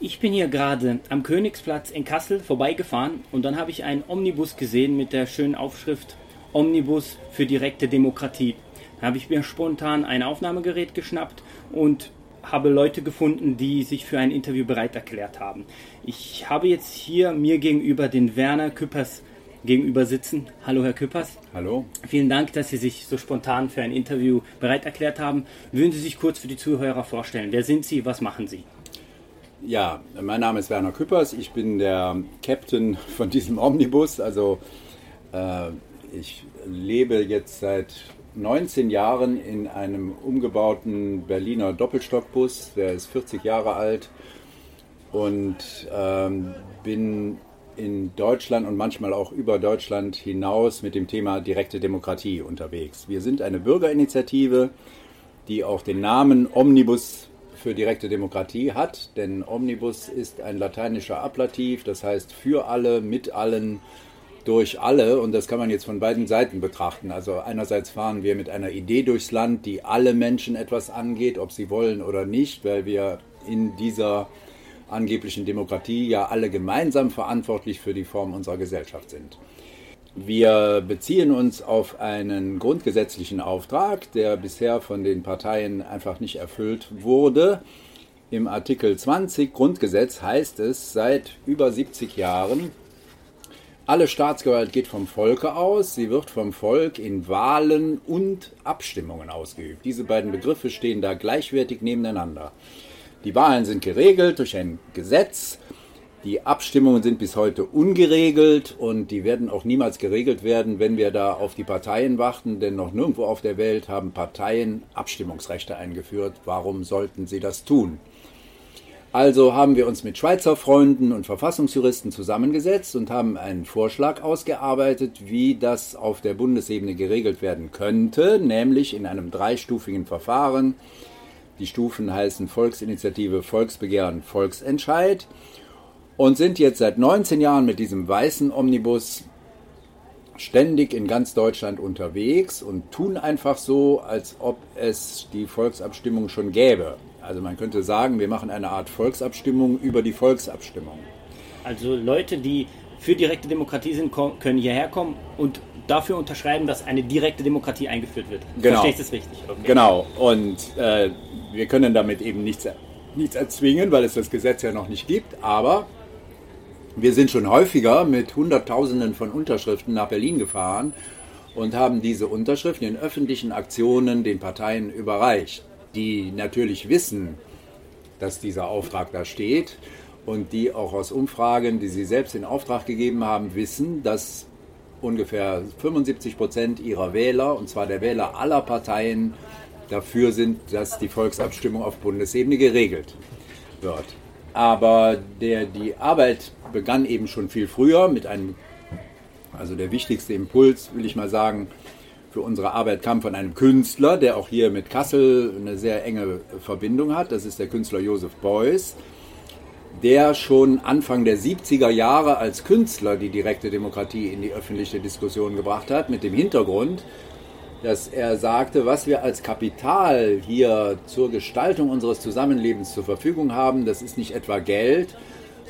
Ich bin hier gerade am Königsplatz in Kassel vorbeigefahren und dann habe ich einen Omnibus gesehen mit der schönen Aufschrift Omnibus für direkte Demokratie. Da habe ich mir spontan ein Aufnahmegerät geschnappt und habe Leute gefunden, die sich für ein Interview bereit erklärt haben. Ich habe jetzt hier mir gegenüber den Werner Küppers gegenüber sitzen. Hallo Herr Küppers. Hallo. Vielen Dank, dass Sie sich so spontan für ein Interview bereit erklärt haben. Würden Sie sich kurz für die Zuhörer vorstellen? Wer sind Sie? Was machen Sie? Ja, mein Name ist Werner Küppers. Ich bin der Captain von diesem Omnibus. Also äh, ich lebe jetzt seit 19 Jahren in einem umgebauten Berliner Doppelstockbus. Der ist 40 Jahre alt und ähm, bin in Deutschland und manchmal auch über Deutschland hinaus mit dem Thema direkte Demokratie unterwegs. Wir sind eine Bürgerinitiative, die auch den Namen Omnibus für direkte Demokratie hat, denn Omnibus ist ein lateinischer Ablativ, das heißt für alle, mit allen, durch alle und das kann man jetzt von beiden Seiten betrachten. Also einerseits fahren wir mit einer Idee durchs Land, die alle Menschen etwas angeht, ob sie wollen oder nicht, weil wir in dieser angeblichen Demokratie ja alle gemeinsam verantwortlich für die Form unserer Gesellschaft sind. Wir beziehen uns auf einen grundgesetzlichen Auftrag, der bisher von den Parteien einfach nicht erfüllt wurde. Im Artikel 20 Grundgesetz heißt es seit über 70 Jahren, alle Staatsgewalt geht vom Volke aus, sie wird vom Volk in Wahlen und Abstimmungen ausgeübt. Diese beiden Begriffe stehen da gleichwertig nebeneinander. Die Wahlen sind geregelt durch ein Gesetz. Die Abstimmungen sind bis heute ungeregelt und die werden auch niemals geregelt werden, wenn wir da auf die Parteien warten, denn noch nirgendwo auf der Welt haben Parteien Abstimmungsrechte eingeführt. Warum sollten sie das tun? Also haben wir uns mit Schweizer Freunden und Verfassungsjuristen zusammengesetzt und haben einen Vorschlag ausgearbeitet, wie das auf der Bundesebene geregelt werden könnte, nämlich in einem dreistufigen Verfahren die Stufen heißen Volksinitiative, Volksbegehren, Volksentscheid und sind jetzt seit 19 Jahren mit diesem weißen Omnibus ständig in ganz Deutschland unterwegs und tun einfach so, als ob es die Volksabstimmung schon gäbe. Also man könnte sagen, wir machen eine Art Volksabstimmung über die Volksabstimmung. Also Leute, die für direkte Demokratie sind, können hierher kommen und dafür unterschreiben, dass eine direkte Demokratie eingeführt wird. Genau. Verstehe ich das richtig? Okay. Genau. Und äh, wir können damit eben nichts, nichts erzwingen, weil es das Gesetz ja noch nicht gibt. Aber wir sind schon häufiger mit Hunderttausenden von Unterschriften nach Berlin gefahren und haben diese Unterschriften in öffentlichen Aktionen den Parteien überreicht, die natürlich wissen, dass dieser Auftrag da steht und die auch aus Umfragen, die sie selbst in Auftrag gegeben haben, wissen, dass ungefähr 75 Prozent ihrer Wähler, und zwar der Wähler aller Parteien, dafür sind, dass die Volksabstimmung auf Bundesebene geregelt wird. Aber der, die Arbeit begann eben schon viel früher mit einem, also der wichtigste Impuls, will ich mal sagen, für unsere Arbeit kam von einem Künstler, der auch hier mit Kassel eine sehr enge Verbindung hat. Das ist der Künstler Josef Beuys der schon Anfang der 70er Jahre als Künstler die direkte Demokratie in die öffentliche Diskussion gebracht hat, mit dem Hintergrund, dass er sagte, was wir als Kapital hier zur Gestaltung unseres Zusammenlebens zur Verfügung haben, das ist nicht etwa Geld,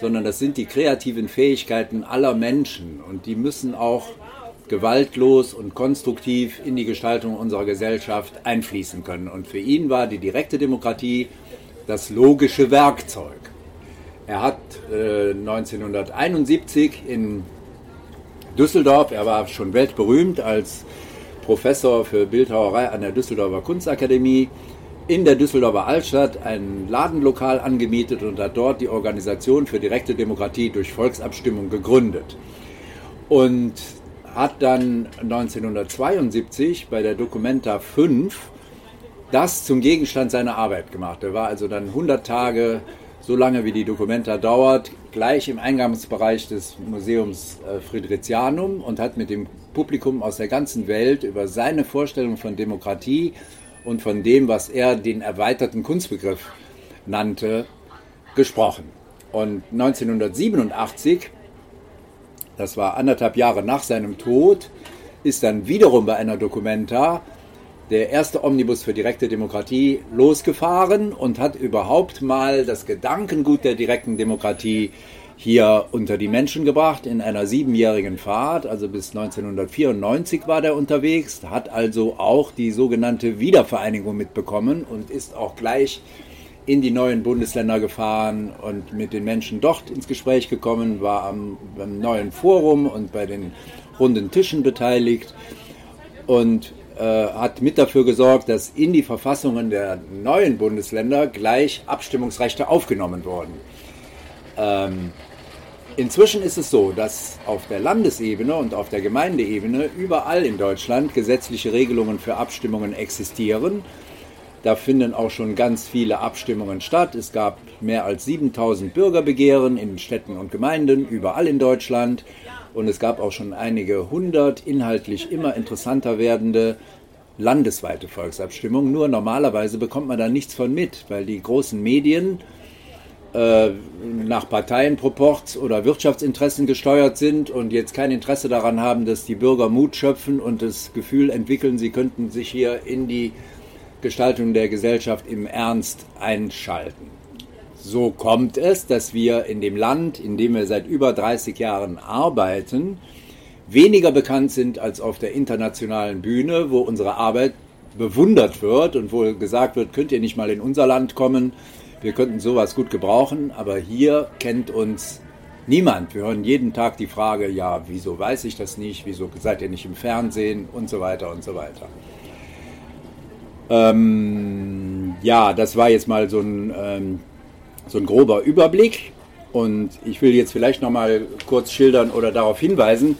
sondern das sind die kreativen Fähigkeiten aller Menschen und die müssen auch gewaltlos und konstruktiv in die Gestaltung unserer Gesellschaft einfließen können. Und für ihn war die direkte Demokratie das logische Werkzeug. Er hat äh, 1971 in Düsseldorf, er war schon weltberühmt als Professor für Bildhauerei an der Düsseldorfer Kunstakademie, in der Düsseldorfer Altstadt ein Ladenlokal angemietet und hat dort die Organisation für direkte Demokratie durch Volksabstimmung gegründet. Und hat dann 1972 bei der Documenta 5 das zum Gegenstand seiner Arbeit gemacht. Er war also dann 100 Tage so lange wie die Dokumenta dauert, gleich im Eingangsbereich des Museums äh, Fridericianum und hat mit dem Publikum aus der ganzen Welt über seine Vorstellung von Demokratie und von dem, was er den erweiterten Kunstbegriff nannte, gesprochen. Und 1987, das war anderthalb Jahre nach seinem Tod, ist dann wiederum bei einer Dokumenta der erste Omnibus für direkte Demokratie losgefahren und hat überhaupt mal das Gedankengut der direkten Demokratie hier unter die Menschen gebracht in einer siebenjährigen Fahrt. Also bis 1994 war der unterwegs, hat also auch die sogenannte Wiedervereinigung mitbekommen und ist auch gleich in die neuen Bundesländer gefahren und mit den Menschen dort ins Gespräch gekommen, war am, am neuen Forum und bei den runden Tischen beteiligt und äh, hat mit dafür gesorgt, dass in die Verfassungen der neuen Bundesländer gleich Abstimmungsrechte aufgenommen wurden. Ähm, inzwischen ist es so, dass auf der Landesebene und auf der Gemeindeebene überall in Deutschland gesetzliche Regelungen für Abstimmungen existieren. Da finden auch schon ganz viele Abstimmungen statt. Es gab mehr als 7000 Bürgerbegehren in Städten und Gemeinden überall in Deutschland. Und es gab auch schon einige hundert inhaltlich immer interessanter werdende landesweite Volksabstimmungen. Nur normalerweise bekommt man da nichts von mit, weil die großen Medien äh, nach Parteienproports oder Wirtschaftsinteressen gesteuert sind und jetzt kein Interesse daran haben, dass die Bürger Mut schöpfen und das Gefühl entwickeln, sie könnten sich hier in die Gestaltung der Gesellschaft im Ernst einschalten. So kommt es, dass wir in dem Land, in dem wir seit über 30 Jahren arbeiten, weniger bekannt sind als auf der internationalen Bühne, wo unsere Arbeit bewundert wird und wo gesagt wird, könnt ihr nicht mal in unser Land kommen, wir könnten sowas gut gebrauchen, aber hier kennt uns niemand. Wir hören jeden Tag die Frage, ja, wieso weiß ich das nicht, wieso seid ihr nicht im Fernsehen und so weiter und so weiter. Ähm, ja, das war jetzt mal so ein, ähm, so ein grober Überblick. Und ich will jetzt vielleicht noch mal kurz schildern oder darauf hinweisen,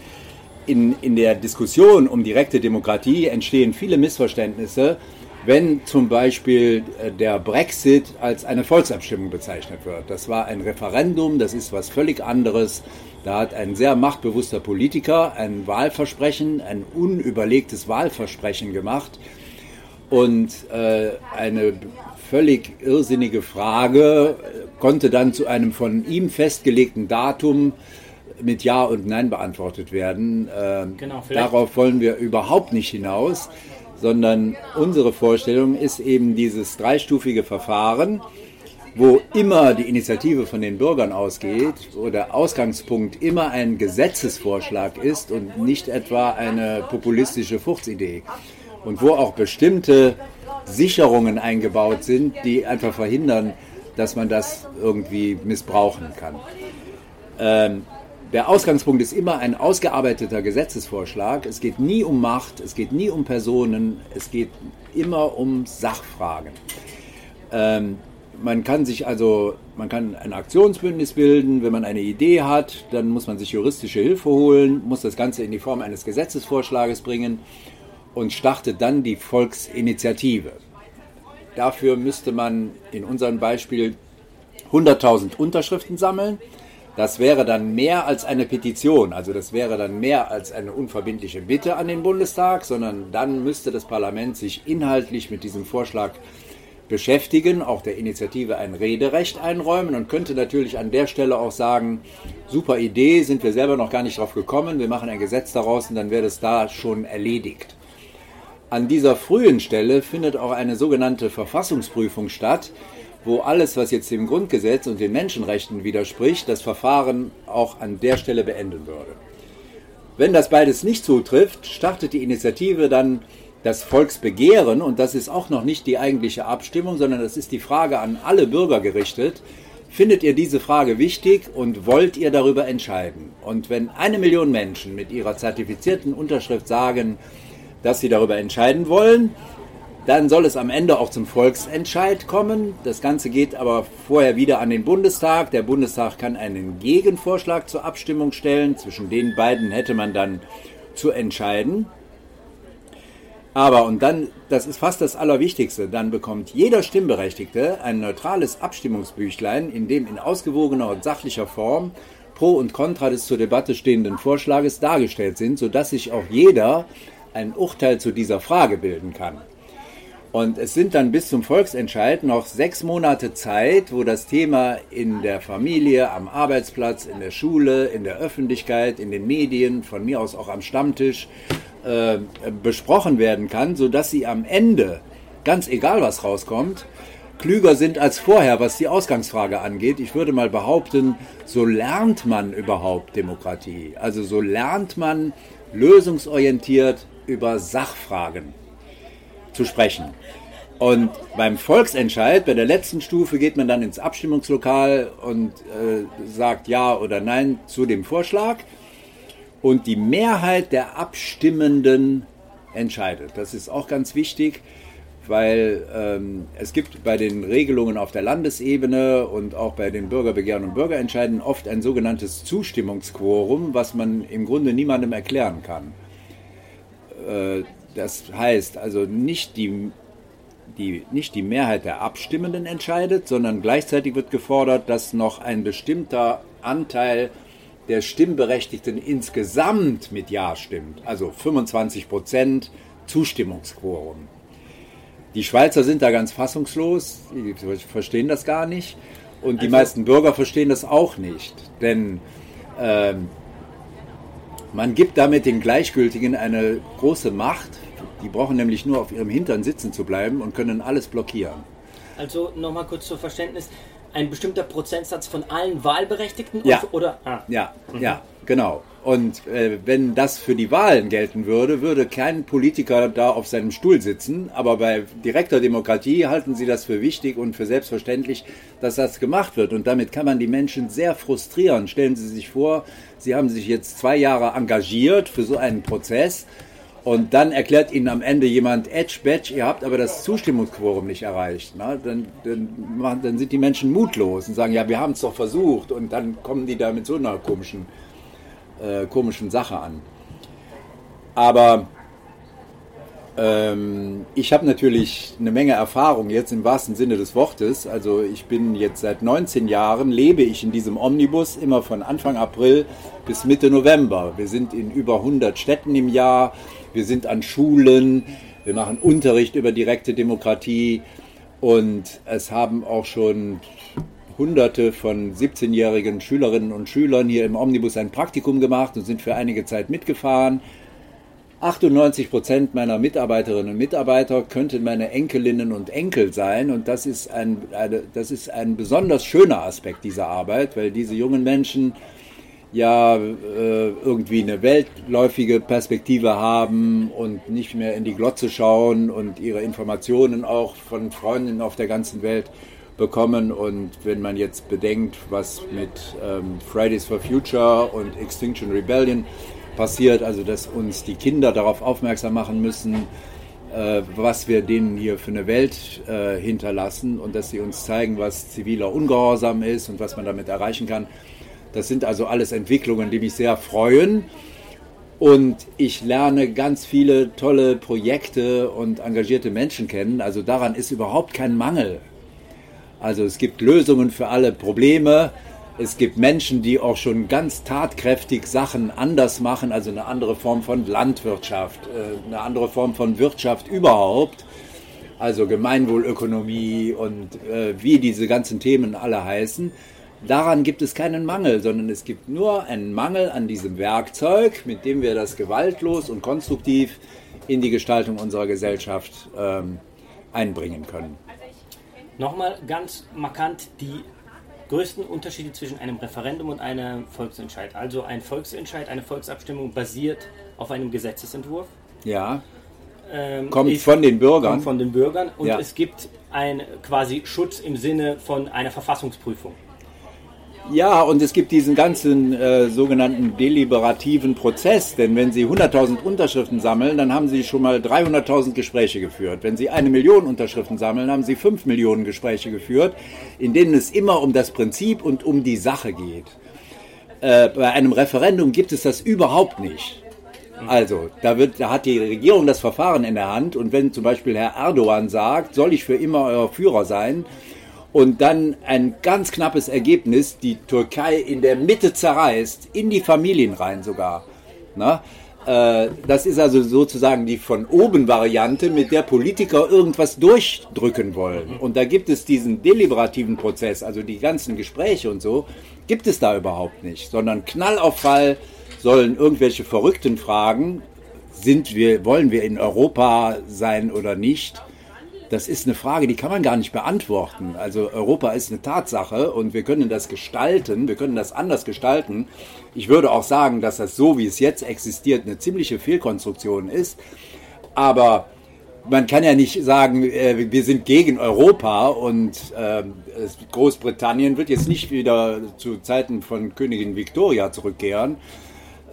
in, in der Diskussion um direkte Demokratie entstehen viele Missverständnisse, wenn zum Beispiel äh, der Brexit als eine Volksabstimmung bezeichnet wird. Das war ein Referendum, das ist was völlig anderes. Da hat ein sehr machtbewusster Politiker ein Wahlversprechen, ein unüberlegtes Wahlversprechen gemacht und äh, eine völlig irrsinnige Frage konnte dann zu einem von ihm festgelegten Datum mit Ja und Nein beantwortet werden. Äh, genau, darauf wollen wir überhaupt nicht hinaus, sondern unsere Vorstellung ist eben dieses dreistufige Verfahren, wo immer die Initiative von den Bürgern ausgeht, wo der Ausgangspunkt immer ein Gesetzesvorschlag ist und nicht etwa eine populistische Fuchtsidee und wo auch bestimmte Sicherungen eingebaut sind, die einfach verhindern, dass man das irgendwie missbrauchen kann. Ähm, der Ausgangspunkt ist immer ein ausgearbeiteter Gesetzesvorschlag. Es geht nie um Macht, es geht nie um Personen, es geht immer um Sachfragen. Ähm, man kann sich also, man kann ein Aktionsbündnis bilden, wenn man eine Idee hat, dann muss man sich juristische Hilfe holen, muss das Ganze in die Form eines Gesetzesvorschlages bringen und startet dann die Volksinitiative. Dafür müsste man in unserem Beispiel 100.000 Unterschriften sammeln. Das wäre dann mehr als eine Petition, also das wäre dann mehr als eine unverbindliche Bitte an den Bundestag, sondern dann müsste das Parlament sich inhaltlich mit diesem Vorschlag beschäftigen, auch der Initiative ein Rederecht einräumen und könnte natürlich an der Stelle auch sagen, super Idee, sind wir selber noch gar nicht drauf gekommen, wir machen ein Gesetz daraus und dann wäre das da schon erledigt. An dieser frühen Stelle findet auch eine sogenannte Verfassungsprüfung statt, wo alles, was jetzt dem Grundgesetz und den Menschenrechten widerspricht, das Verfahren auch an der Stelle beenden würde. Wenn das beides nicht zutrifft, startet die Initiative dann das Volksbegehren und das ist auch noch nicht die eigentliche Abstimmung, sondern das ist die Frage an alle Bürger gerichtet. Findet ihr diese Frage wichtig und wollt ihr darüber entscheiden? Und wenn eine Million Menschen mit ihrer zertifizierten Unterschrift sagen, dass sie darüber entscheiden wollen. Dann soll es am Ende auch zum Volksentscheid kommen. Das Ganze geht aber vorher wieder an den Bundestag. Der Bundestag kann einen Gegenvorschlag zur Abstimmung stellen. Zwischen den beiden hätte man dann zu entscheiden. Aber, und dann, das ist fast das Allerwichtigste, dann bekommt jeder Stimmberechtigte ein neutrales Abstimmungsbüchlein, in dem in ausgewogener und sachlicher Form Pro und Contra des zur Debatte stehenden Vorschlages dargestellt sind, sodass sich auch jeder ein Urteil zu dieser Frage bilden kann. Und es sind dann bis zum Volksentscheid noch sechs Monate Zeit, wo das Thema in der Familie, am Arbeitsplatz, in der Schule, in der Öffentlichkeit, in den Medien, von mir aus auch am Stammtisch, äh, besprochen werden kann, sodass sie am Ende, ganz egal was rauskommt, klüger sind als vorher, was die Ausgangsfrage angeht. Ich würde mal behaupten, so lernt man überhaupt Demokratie. Also so lernt man lösungsorientiert über Sachfragen zu sprechen. Und beim Volksentscheid, bei der letzten Stufe, geht man dann ins Abstimmungslokal und äh, sagt Ja oder Nein zu dem Vorschlag. Und die Mehrheit der Abstimmenden entscheidet. Das ist auch ganz wichtig, weil ähm, es gibt bei den Regelungen auf der Landesebene und auch bei den Bürgerbegehren und Bürgerentscheiden oft ein sogenanntes Zustimmungsquorum, was man im Grunde niemandem erklären kann. Äh, das heißt also nicht die die, nicht die Mehrheit der Abstimmenden entscheidet, sondern gleichzeitig wird gefordert, dass noch ein bestimmter Anteil der Stimmberechtigten insgesamt mit Ja stimmt. Also 25 Prozent Zustimmungsquorum. Die Schweizer sind da ganz fassungslos, die verstehen das gar nicht. Und die also, meisten Bürger verstehen das auch nicht. Denn ähm, man gibt damit den Gleichgültigen eine große Macht, die brauchen nämlich nur auf ihrem Hintern sitzen zu bleiben und können alles blockieren. Also nochmal kurz zur Verständnis. Ein bestimmter Prozentsatz von allen Wahlberechtigten? Ja, oder? Ah. ja, mhm. ja, genau. Und äh, wenn das für die Wahlen gelten würde, würde kein Politiker da auf seinem Stuhl sitzen. Aber bei direkter Demokratie halten sie das für wichtig und für selbstverständlich, dass das gemacht wird. Und damit kann man die Menschen sehr frustrieren. Stellen Sie sich vor, Sie haben sich jetzt zwei Jahre engagiert für so einen Prozess und dann erklärt Ihnen am Ende jemand, Edge, Badge, ihr habt aber das Zustimmungsquorum nicht erreicht. Ne? Dann, dann, dann, sind die Menschen mutlos und sagen, ja, wir haben es doch versucht. Und dann kommen die da mit so einer komischen, äh, komischen Sache an. Aber ähm, ich habe natürlich eine Menge Erfahrung jetzt im wahrsten Sinne des Wortes. Also ich bin jetzt seit 19 Jahren, lebe ich in diesem Omnibus immer von Anfang April bis Mitte November. Wir sind in über 100 Städten im Jahr wir sind an Schulen, wir machen Unterricht über direkte Demokratie und es haben auch schon Hunderte von 17-jährigen Schülerinnen und Schülern hier im Omnibus ein Praktikum gemacht und sind für einige Zeit mitgefahren. 98 Prozent meiner Mitarbeiterinnen und Mitarbeiter könnten meine Enkelinnen und Enkel sein. Und das ist ein, eine, das ist ein besonders schöner Aspekt dieser Arbeit, weil diese jungen Menschen ja äh, irgendwie eine weltläufige Perspektive haben und nicht mehr in die Glotze schauen und ihre Informationen auch von Freunden auf der ganzen Welt bekommen. Und wenn man jetzt bedenkt, was mit ähm, Fridays for Future und Extinction Rebellion passiert, also dass uns die Kinder darauf aufmerksam machen müssen, äh, was wir denen hier für eine Welt äh, hinterlassen und dass sie uns zeigen, was ziviler Ungehorsam ist und was man damit erreichen kann das sind also alles Entwicklungen, die mich sehr freuen. Und ich lerne ganz viele tolle Projekte und engagierte Menschen kennen. Also daran ist überhaupt kein Mangel. Also es gibt Lösungen für alle Probleme. Es gibt Menschen, die auch schon ganz tatkräftig Sachen anders machen, also eine andere Form von Landwirtschaft, äh, eine andere Form von Wirtschaft überhaupt, also Gemeinwohlökonomie und äh, wie diese ganzen Themen alle heißen. Daran gibt es keinen Mangel, sondern es gibt nur einen Mangel an diesem Werkzeug, mit dem wir das gewaltlos und konstruktiv in die Gestaltung unserer Gesellschaft ähm, einbringen können. Nochmal ganz markant die größten Unterschiede zwischen einem Referendum und einem Volksentscheid. Also ein Volksentscheid, eine Volksabstimmung basiert auf einem Gesetzesentwurf. Ja. Ähm, kommt von den Bürgern. Kommt von den Bürgern und ja. es gibt ein quasi Schutz im Sinne von einer Verfassungsprüfung. Ja, und es gibt diesen ganzen äh, sogenannten deliberativen Prozess, denn wenn Sie 100.000 Unterschriften sammeln, dann haben Sie schon mal 300.000 Gespräche geführt. Wenn Sie eine Million Unterschriften sammeln, haben Sie 5 Millionen Gespräche geführt, in denen es immer um das Prinzip und um die Sache geht. Äh, bei einem Referendum gibt es das überhaupt nicht. Also, da, wird, da hat die Regierung das Verfahren in der Hand und wenn zum Beispiel Herr Erdogan sagt, soll ich für immer euer Führer sein, und dann ein ganz knappes Ergebnis, die Türkei in der Mitte zerreißt, in die Familien rein sogar. Na? Äh, das ist also sozusagen die von oben Variante, mit der Politiker irgendwas durchdrücken wollen. Und da gibt es diesen deliberativen Prozess, also die ganzen Gespräche und so, gibt es da überhaupt nicht, sondern Knall auf Fall sollen irgendwelche verrückten Fragen sind wir, wollen wir in Europa sein oder nicht? Das ist eine Frage, die kann man gar nicht beantworten. Also Europa ist eine Tatsache und wir können das gestalten, wir können das anders gestalten. Ich würde auch sagen, dass das so, wie es jetzt existiert, eine ziemliche Fehlkonstruktion ist. Aber man kann ja nicht sagen, äh, wir sind gegen Europa und äh, Großbritannien wird jetzt nicht wieder zu Zeiten von Königin Victoria zurückkehren.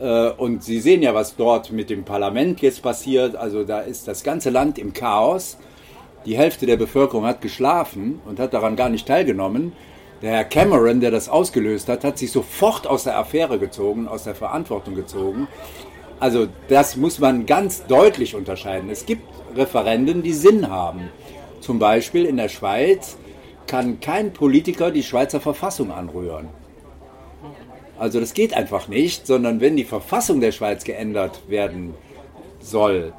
Äh, und Sie sehen ja, was dort mit dem Parlament jetzt passiert. Also da ist das ganze Land im Chaos. Die Hälfte der Bevölkerung hat geschlafen und hat daran gar nicht teilgenommen. Der Herr Cameron, der das ausgelöst hat, hat sich sofort aus der Affäre gezogen, aus der Verantwortung gezogen. Also das muss man ganz deutlich unterscheiden. Es gibt Referenden, die Sinn haben. Zum Beispiel in der Schweiz kann kein Politiker die Schweizer Verfassung anrühren. Also das geht einfach nicht, sondern wenn die Verfassung der Schweiz geändert werden soll,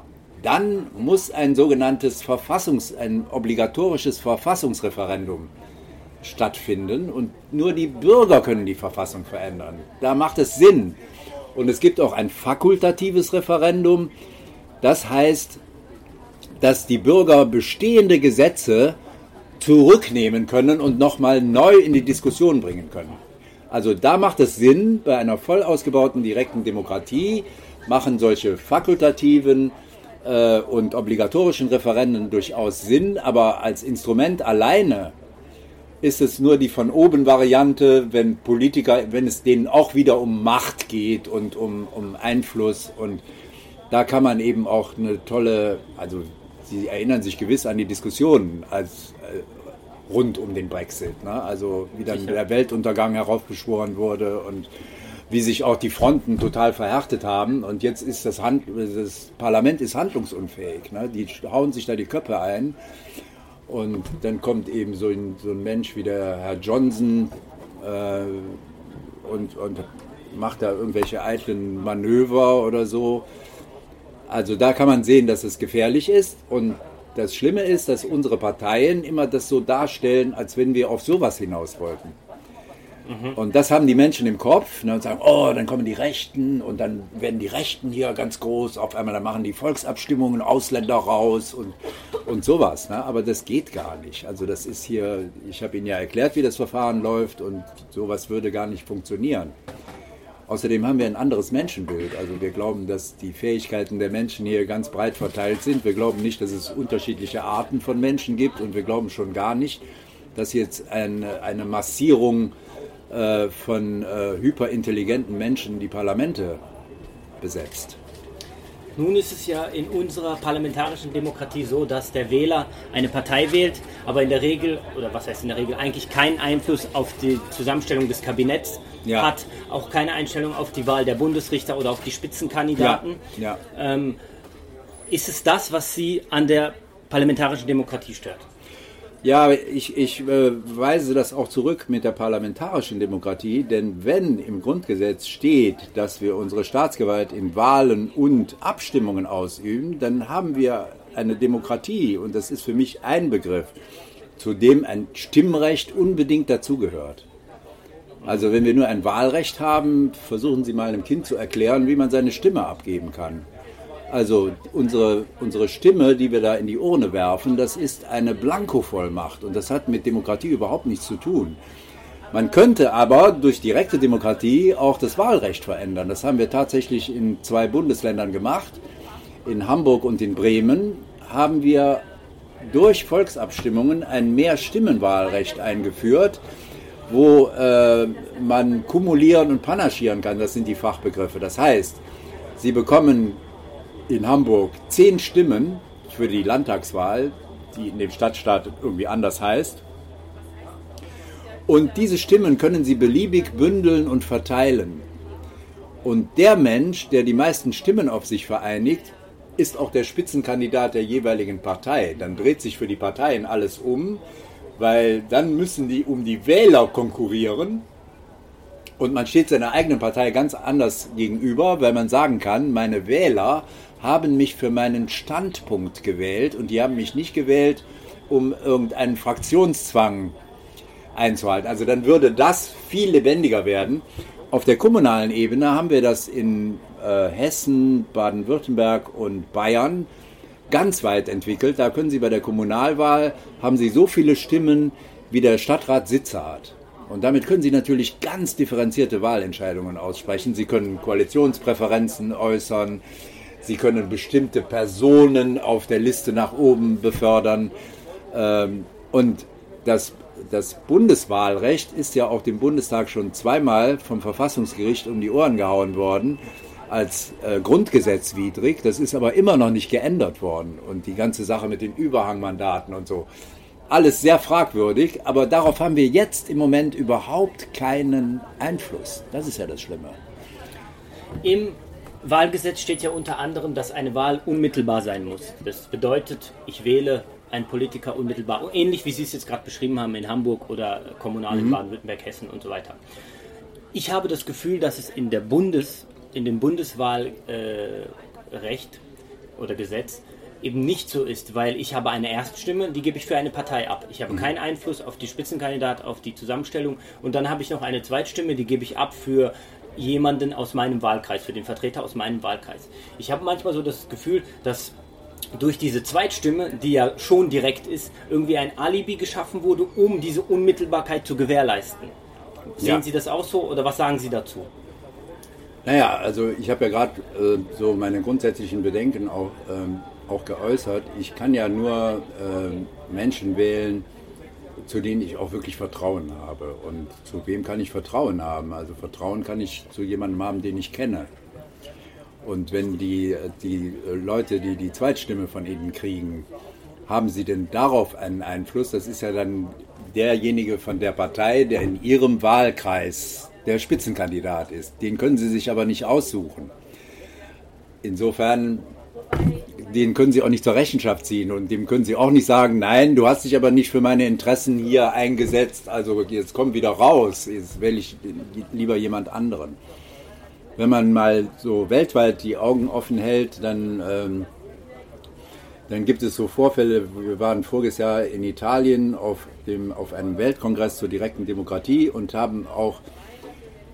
dann muss ein sogenanntes Verfassungs-, ein obligatorisches Verfassungsreferendum stattfinden und nur die Bürger können die Verfassung verändern. Da macht es Sinn. Und es gibt auch ein fakultatives Referendum. Das heißt, dass die Bürger bestehende Gesetze zurücknehmen können und nochmal neu in die Diskussion bringen können. Also da macht es Sinn, bei einer voll ausgebauten direkten Demokratie machen solche fakultativen äh, und obligatorischen Referenden durchaus Sinn, aber als Instrument alleine ist es nur die von oben Variante, wenn Politiker, wenn es denen auch wieder um Macht geht und um, um Einfluss und da kann man eben auch eine tolle, also Sie erinnern sich gewiss an die Diskussionen als äh, rund um den Brexit. Ne? Also wie dann Sicher. der Weltuntergang heraufbeschworen wurde und wie sich auch die Fronten total verhärtet haben. Und jetzt ist das, Hand, das Parlament ist handlungsunfähig. Ne? Die hauen sich da die Köpfe ein. Und dann kommt eben so ein, so ein Mensch wie der Herr Johnson äh, und, und macht da irgendwelche eitlen Manöver oder so. Also da kann man sehen, dass es gefährlich ist. Und das Schlimme ist, dass unsere Parteien immer das so darstellen, als wenn wir auf sowas hinaus wollten. Mhm. Und das haben die Menschen im Kopf ne, und sagen, oh, dann kommen die Rechten und dann werden die Rechten hier ganz groß, auf einmal dann machen die Volksabstimmungen Ausländer raus und, und sowas. Ne? Aber das geht gar nicht. Also das ist hier, ich habe Ihnen ja erklärt, wie das Verfahren läuft und sowas würde gar nicht funktionieren. Außerdem haben wir ein anderes Menschenbild. Also wir glauben, dass die Fähigkeiten der Menschen hier ganz breit verteilt sind. Wir glauben nicht, dass es unterschiedliche Arten von Menschen gibt und wir glauben schon gar nicht, dass jetzt eine, eine Massierung äh, von äh, hyperintelligenten Menschen die Parlamente besetzt. Nun ist es ja in unserer parlamentarischen Demokratie so, dass der Wähler eine Partei wählt, aber in der Regel, oder was heißt in der Regel, eigentlich keinen Einfluss auf die Zusammenstellung des Kabinetts ja. hat, auch keine Einstellung auf die Wahl der Bundesrichter oder auf die Spitzenkandidaten. Ja. Ja. Ähm, ist es das, was Sie an der parlamentarischen Demokratie stört? Ja, ich, ich äh, weise das auch zurück mit der parlamentarischen Demokratie, denn wenn im Grundgesetz steht, dass wir unsere Staatsgewalt in Wahlen und Abstimmungen ausüben, dann haben wir eine Demokratie und das ist für mich ein Begriff, zu dem ein Stimmrecht unbedingt dazugehört. Also wenn wir nur ein Wahlrecht haben, versuchen Sie mal einem Kind zu erklären, wie man seine Stimme abgeben kann. Also unsere, unsere Stimme, die wir da in die Urne werfen, das ist eine Blankovollmacht und das hat mit Demokratie überhaupt nichts zu tun. Man könnte aber durch direkte Demokratie auch das Wahlrecht verändern. Das haben wir tatsächlich in zwei Bundesländern gemacht. In Hamburg und in Bremen haben wir durch Volksabstimmungen ein Mehrstimmenwahlrecht eingeführt, wo äh, man kumulieren und panaschieren kann. Das sind die Fachbegriffe. Das heißt, Sie bekommen in Hamburg zehn Stimmen für die Landtagswahl, die in dem Stadtstaat irgendwie anders heißt. Und diese Stimmen können Sie beliebig bündeln und verteilen. Und der Mensch, der die meisten Stimmen auf sich vereinigt, ist auch der Spitzenkandidat der jeweiligen Partei. Dann dreht sich für die Parteien alles um, weil dann müssen die um die Wähler konkurrieren und man steht seiner eigenen Partei ganz anders gegenüber, weil man sagen kann, meine Wähler haben mich für meinen Standpunkt gewählt und die haben mich nicht gewählt, um irgendeinen Fraktionszwang einzuhalten. Also dann würde das viel lebendiger werden. Auf der kommunalen Ebene haben wir das in äh, Hessen, Baden-Württemberg und Bayern ganz weit entwickelt. Da können Sie bei der Kommunalwahl, haben Sie so viele Stimmen, wie der Stadtrat Sitze hat. Und damit können Sie natürlich ganz differenzierte Wahlentscheidungen aussprechen. Sie können Koalitionspräferenzen äußern. Sie können bestimmte Personen auf der Liste nach oben befördern. Ähm, und das, das Bundeswahlrecht ist ja auch dem Bundestag schon zweimal vom Verfassungsgericht um die Ohren gehauen worden als äh, grundgesetzwidrig. Das ist aber immer noch nicht geändert worden. Und die ganze Sache mit den Überhangmandaten und so. Alles sehr fragwürdig, aber darauf haben wir jetzt im Moment überhaupt keinen Einfluss. Das ist ja das Schlimme. Im Wahlgesetz steht ja unter anderem, dass eine Wahl unmittelbar sein muss. Das bedeutet, ich wähle einen Politiker unmittelbar, ähnlich wie Sie es jetzt gerade beschrieben haben in Hamburg oder kommunal in mhm. Baden-Württemberg, Hessen und so weiter. Ich habe das Gefühl, dass es in der Bundes- in dem Bundeswahlrecht äh, oder Gesetz eben nicht so ist, weil ich habe eine Erststimme, die gebe ich für eine Partei ab. Ich habe mhm. keinen Einfluss auf die Spitzenkandidat, auf die Zusammenstellung und dann habe ich noch eine Zweitstimme, die gebe ich ab für jemanden aus meinem Wahlkreis, für den Vertreter aus meinem Wahlkreis. Ich habe manchmal so das Gefühl, dass durch diese Zweitstimme, die ja schon direkt ist, irgendwie ein Alibi geschaffen wurde, um diese Unmittelbarkeit zu gewährleisten. Sehen ja. Sie das auch so oder was sagen Sie dazu? Naja, also ich habe ja gerade äh, so meine grundsätzlichen Bedenken auch, ähm, auch geäußert. Ich kann ja nur äh, Menschen wählen, zu denen ich auch wirklich Vertrauen habe. Und zu wem kann ich Vertrauen haben? Also Vertrauen kann ich zu jemandem haben, den ich kenne. Und wenn die, die Leute, die die Zweitstimme von ihnen kriegen, haben sie denn darauf einen Einfluss? Das ist ja dann derjenige von der Partei, der in ihrem Wahlkreis der Spitzenkandidat ist. Den können Sie sich aber nicht aussuchen. Insofern, den können Sie auch nicht zur Rechenschaft ziehen und dem können Sie auch nicht sagen, nein, du hast dich aber nicht für meine Interessen hier eingesetzt, also jetzt komm wieder raus, jetzt wähle ich lieber jemand anderen. Wenn man mal so weltweit die Augen offen hält, dann, ähm, dann gibt es so Vorfälle, wir waren voriges Jahr in Italien auf, dem, auf einem Weltkongress zur direkten Demokratie und haben auch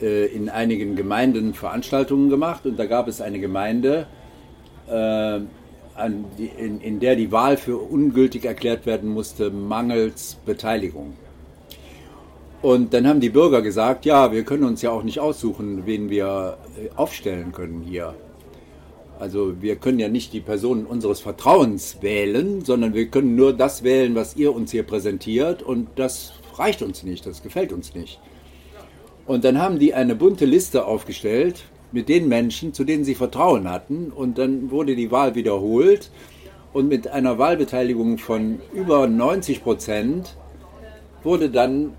äh, in einigen Gemeinden Veranstaltungen gemacht und da gab es eine Gemeinde, äh, die, in, in, der die Wahl für ungültig erklärt werden musste, mangels Beteiligung. Und dann haben die Bürger gesagt, ja, wir können uns ja auch nicht aussuchen, wen wir äh, aufstellen können hier. Also wir können ja nicht die Personen unseres Vertrauens wählen, sondern wir können nur das wählen, was ihr uns hier präsentiert und das reicht uns nicht, das gefällt uns nicht. Und dann haben die eine bunte Liste aufgestellt mit den Menschen, zu denen sie Vertrauen hatten. Und dann wurde die Wahl wiederholt. Und mit einer Wahlbeteiligung von über 90 Prozent wurde dann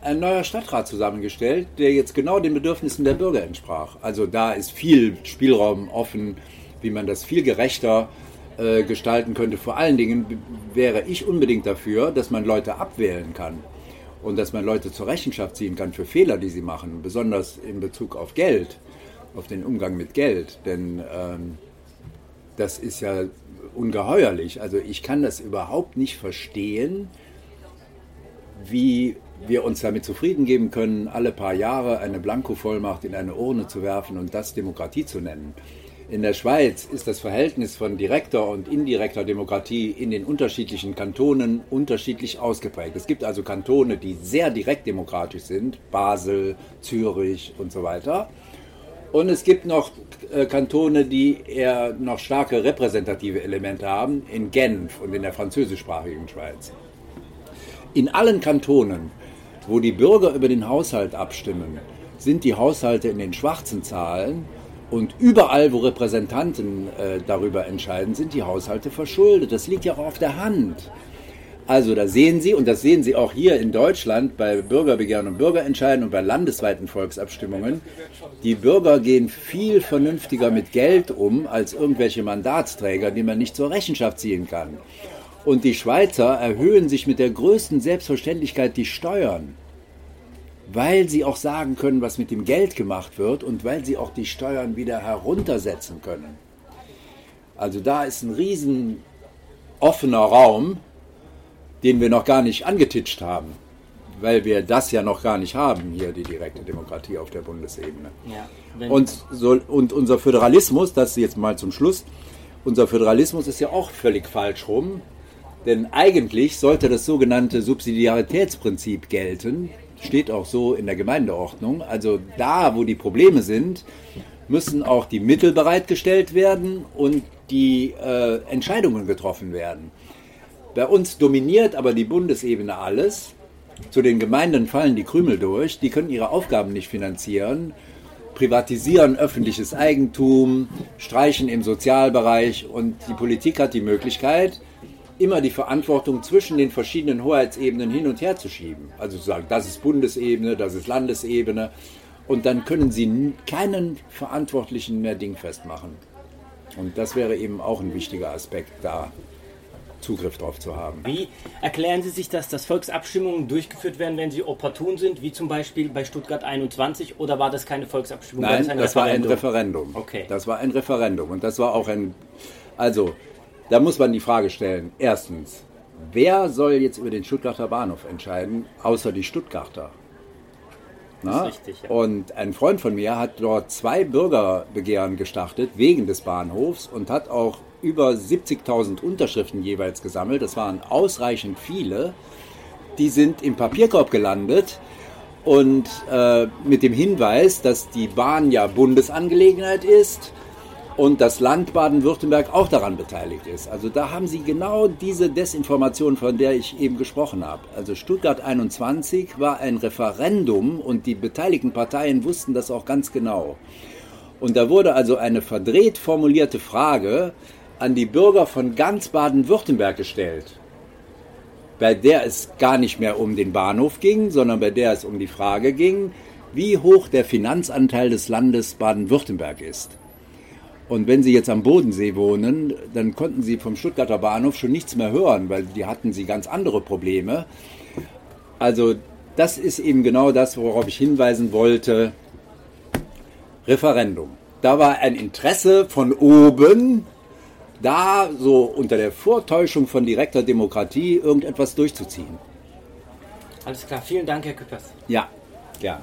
ein neuer Stadtrat zusammengestellt, der jetzt genau den Bedürfnissen der Bürger entsprach. Also da ist viel Spielraum offen, wie man das viel gerechter äh, gestalten könnte. Vor allen Dingen wäre ich unbedingt dafür, dass man Leute abwählen kann und dass man Leute zur Rechenschaft ziehen kann für Fehler, die sie machen, besonders in Bezug auf Geld, auf den Umgang mit Geld. Denn ähm, das ist ja ungeheuerlich. Also ich kann das überhaupt nicht verstehen, wie wir uns damit zufrieden geben können, alle paar Jahre eine Blankovollmacht in eine Urne zu werfen und das Demokratie zu nennen. In der Schweiz ist das Verhältnis von direkter und indirekter Demokratie in den unterschiedlichen Kantonen unterschiedlich ausgeprägt. Es gibt also Kantone, die sehr direkt demokratisch sind, Basel, Zürich und so weiter. Und es gibt noch äh, Kantone, die eher noch starke repräsentative Elemente haben, in Genf und in der französischsprachigen Schweiz. In allen Kantonen, wo die Bürger über den Haushalt abstimmen, sind die Haushalte in den schwarzen Zahlen und überall, wo Repräsentanten äh, darüber entscheiden, sind die Haushalte verschuldet. Das liegt ja auch auf der Hand. Also da sehen Sie, und das sehen Sie auch hier in Deutschland bei Bürgerbegehren und Bürgerentscheiden und bei landesweiten Volksabstimmungen, die Bürger gehen viel vernünftiger mit Geld um als irgendwelche Mandatsträger, die man nicht zur Rechenschaft ziehen kann. Und die Schweizer erhöhen sich mit der größten Selbstverständlichkeit die Steuern weil sie auch sagen können, was mit dem Geld gemacht wird und weil sie auch die Steuern wieder heruntersetzen können. Also da ist ein riesen offener Raum, den wir noch gar nicht angetitscht haben. weil wir das ja noch gar nicht haben, hier die direkte Demokratie auf der Bundesebene. Ja, Und, so, und unser Föderalismus, das jetzt mal zum Schluss, unser Föderalismus ist ja auch völlig falsch rum. Denn eigentlich sollte das sogenannte Subsidiaritätsprinzip gelten, steht auch so in der Gemeindeordnung. Also da, wo die Probleme sind, müssen auch die Mittel bereitgestellt werden und die äh, Entscheidungen getroffen werden. Bei uns dominiert aber die Bundesebene alles. Zu den Gemeinden fallen die Krümel durch, die können ihre Aufgaben nicht finanzieren, privatisieren öffentliches Eigentum, streichen im Sozialbereich und die Politik hat die Möglichkeit, immer die Verantwortung zwischen den verschiedenen Hoheitsebenen hin und her zu schieben. Also zu sagen, das ist Bundesebene, das ist Landesebene und dann können sie keinen Verantwortlichen mehr dingfest machen. Und das wäre eben auch ein wichtiger Aspekt, da Zugriff drauf zu haben. Wie erklären Sie sich das, dass Volksabstimmungen durchgeführt werden, wenn sie opportun sind, wie zum Beispiel bei Stuttgart 21, oder war das keine Volksabstimmung? Nein, war das war ein Referendum. Okay. Das war ein Referendum. Und das war auch ein. Also, da muss man die Frage stellen: erstens, wer soll jetzt über den Stuttgarter Bahnhof entscheiden, außer die Stuttgarter? Richtig, ja. Und ein Freund von mir hat dort zwei Bürgerbegehren gestartet wegen des Bahnhofs und hat auch über 70.000 Unterschriften jeweils gesammelt. Das waren ausreichend viele. Die sind im Papierkorb gelandet und äh, mit dem Hinweis, dass die Bahn ja Bundesangelegenheit ist und das Land Baden-Württemberg auch daran beteiligt ist. Also da haben Sie genau diese Desinformation, von der ich eben gesprochen habe. Also Stuttgart 21 war ein Referendum und die beteiligten Parteien wussten das auch ganz genau. Und da wurde also eine verdreht formulierte Frage an die Bürger von ganz Baden-Württemberg gestellt bei der es gar nicht mehr um den Bahnhof ging, sondern bei der es um die Frage ging, wie hoch der Finanzanteil des Landes Baden-Württemberg ist. Und wenn Sie jetzt am Bodensee wohnen, dann konnten Sie vom Stuttgarter Bahnhof schon nichts mehr hören, weil die hatten Sie ganz andere Probleme. Also das ist eben genau das, worauf ich hinweisen wollte. Referendum. Da war ein Interesse von oben, da so unter der Vortäuschung von direkter Demokratie irgendetwas durchzuziehen. Alles klar, vielen Dank, Herr Küppers. Ja,